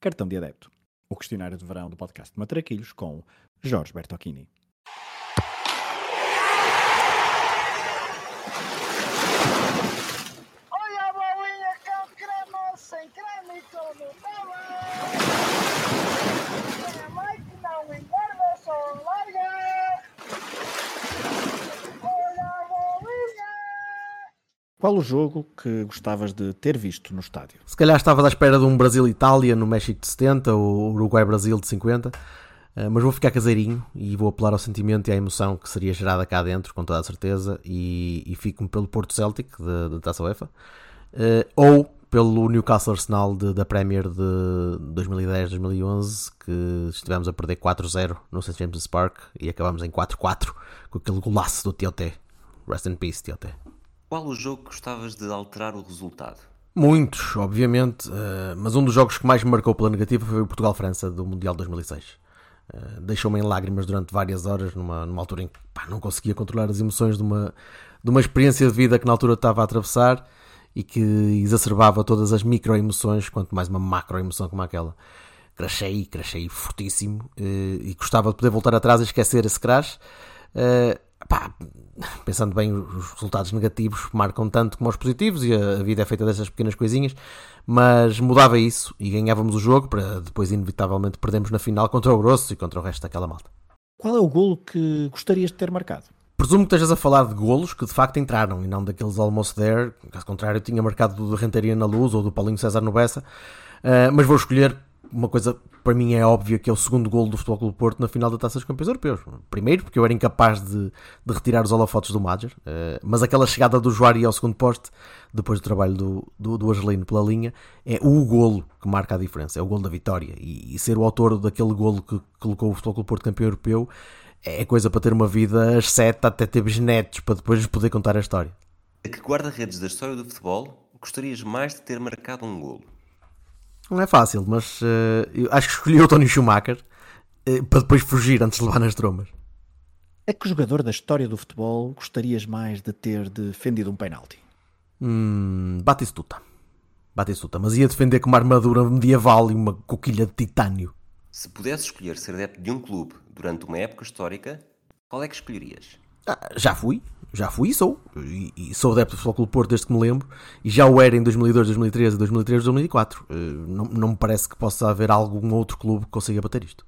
Cartão de Adepto, o questionário de verão do podcast Matraquilhos com Jorge Bertocchini. Olha a bolinha com creme, sem creme e com Nutella. Tem a mãe que não engorda, só larga. Olha a bolinha. Qual o jogo que gostavas de ter visto no estádio? Se calhar estava à espera de um Brasil-Itália no México de 70 ou Uruguai-Brasil de 50, eh, mas vou ficar caseirinho e vou apelar ao sentimento e à emoção que seria gerada cá dentro, com toda a certeza, e, e fico-me pelo Porto Celtic da Taça UEFA, eh, ou pelo Newcastle Arsenal de- da Premier de 2010-2011, que estivemos a perder 4-0 no St. James' Park e acabamos em 4-4 com aquele golaço do Tioté. Rest in peace, Tioté. Qual o jogo que gostavas de alterar o resultado? Muitos, obviamente, eh, mas um dos jogos que mais me marcou pela negativa foi o Portugal-França do Mundial 2006. Eh, Deixou-me em lágrimas durante várias horas, numa, numa altura em que pá, não conseguia controlar as emoções de uma, de uma experiência de vida que na altura estava a atravessar e que exacerbava todas as micro-emoções, quanto mais uma macro-emoção como aquela. Crashei, crashei fortíssimo eh, e gostava de poder voltar atrás e esquecer esse crash. Pá, pensando bem, os resultados negativos marcam tanto como os positivos e a, vida é feita dessas pequenas coisinhas, mas mudava isso e ganhávamos o jogo para depois, inevitavelmente, perdermos na final contra o Grosso e contra o resto daquela malta. Qual é o golo que gostarias de ter marcado? Presumo que estejas a falar de golos que de facto entraram e não daqueles almost there. Caso contrário, tinha marcado do de Renteria na Luz ou do Paulinho César no Bessa. Uh, mas vou escolher uma coisa para mim é óbvia que é o segundo golo do Futebol Clube Porto na final da Taça dos Campeões Europeus. Primeiro, porque eu era incapaz de, de retirar os holofotes do Madger, uh, mas aquela chegada do Juari ao segundo poste, depois do trabalho do, do, do Angelino pela linha, é o golo que marca a diferença, é o golo da vitória. E, e ser o autor daquele golo que colocou o Futebol Clube Porto campeão europeu é coisa para ter uma vida às sete até ter bisnetos para depois poder contar a história. A que guarda-redes da história do futebol gostarias mais de ter marcado um golo? Não é fácil, mas uh, eu acho que escolhi o Tony Schumacher uh, para depois fugir antes de levar nas trombas. A que jogador da história do futebol gostarias mais de ter defendido um penalti? Hum, Batistuta. Batistuta, mas ia defender com uma armadura medieval e uma coquilha de titânio. Se pudesse escolher ser adepto de um clube durante uma época histórica, qual é que escolherias? Ah, já fui, já fui e sou. E, e sou adepto do Futebol Clube Porto desde que me lembro. E já o era em 2002, 2013, 2003, 2004. Uh, não, não me parece que possa haver algum outro clube que consiga bater isto.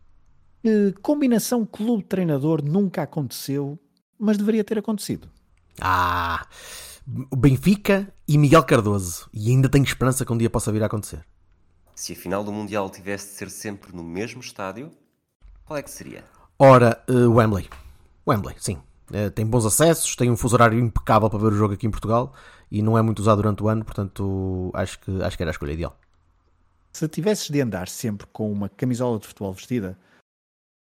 Que combinação clube-treinador nunca aconteceu, mas deveria ter acontecido? Ah, Benfica e Miguel Cardoso. E ainda tenho esperança que um dia possa vir a acontecer. Se a final do Mundial tivesse de ser sempre no mesmo estádio, qual é que seria? Ora, uh, Wembley. Wembley, sim. Uh, tem bons acessos, tem um fuso horário impecável para ver o jogo aqui em Portugal e não é muito usado durante o ano, portanto acho que, acho que era a escolha ideal. Se tivesses de andar sempre com uma camisola de futebol vestida,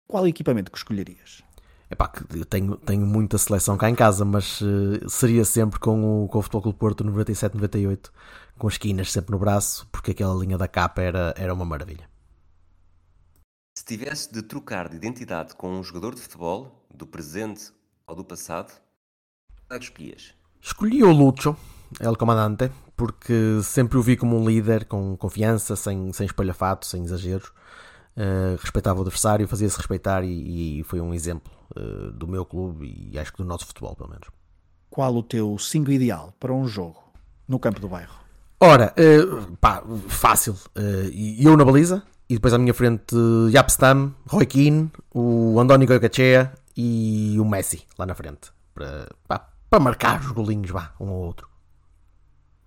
qual equipamento que escolherias? Epá, eu tenho, tenho muita seleção cá em casa, mas uh, seria sempre com o, com o Futebol Clube Porto 97-98, com esquinas sempre no braço, porque aquela linha da capa era, era uma maravilha. Se tivesse de trocar de identidade com um jogador de futebol, do presente ou do passado, qual é que escolhias? Escolhi o Lucho, El Comandante, porque sempre o vi como um líder, com confiança, sem, sem espalhafato, sem exageros. Uh, respeitava o adversário, fazia-se respeitar e, e, foi um exemplo uh, do meu clube e acho que do nosso futebol, pelo menos. Qual o teu 5 ideal para um jogo no campo do bairro? Ora, uh, pá, fácil. Eu na baliza, e depois à minha frente Yapstam, Roy Keane, o Andoni Goicoechea e o Messi lá na frente. Para, pá, para marcar os golinhos, vá, um ou outro.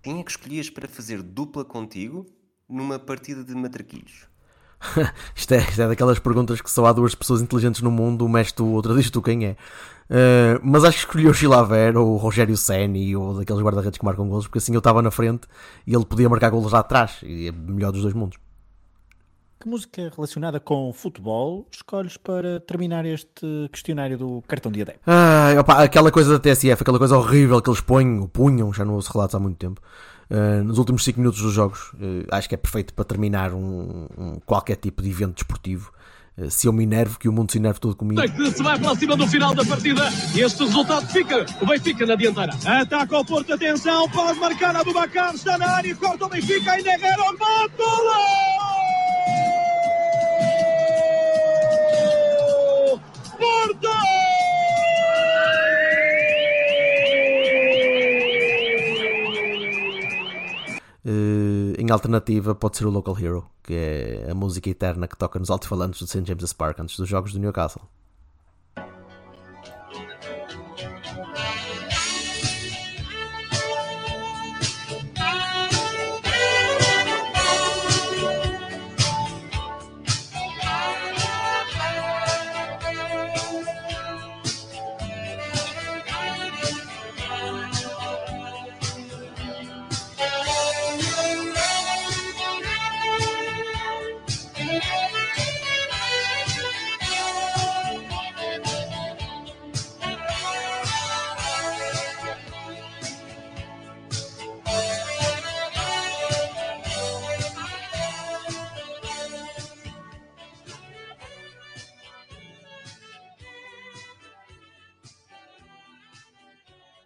Quem é que escolhias para fazer dupla contigo numa partida de matraquilhos? isto, é, isto é daquelas perguntas que só há duas pessoas inteligentes no mundo, uma és tu, outra diz tu quem é. Uh, mas acho que escolhi o Chilaver ou o Rogério Senni ou daqueles guarda-redes que marcam golos, porque assim eu estava na frente e ele podia marcar golos lá atrás, e é melhor dos dois mundos. Que música relacionada com futebol escolhes para terminar este questionário do cartão de adepto? Ah, opa, aquela coisa da TSF, aquela coisa horrível que eles põem, punham, já não ouço relatos há muito tempo, uh, nos últimos 5 minutos dos jogos, uh, acho que é perfeito para terminar um, um qualquer tipo de evento desportivo. Uh, se eu me enervo, que o mundo se enerve todo comigo. Se vai para cima do final da partida e este resultado fica, o Benfica na dianteira. Ataca o Porto, atenção, pode marcar a Bubacar, está na área, corta o Benfica, ainda erra o Gol! Eh, em alternativa, pode ser o Local Hero, que é a música eterna que toca nos alto-falantes do St. James's Park antes dos jogos do Newcastle.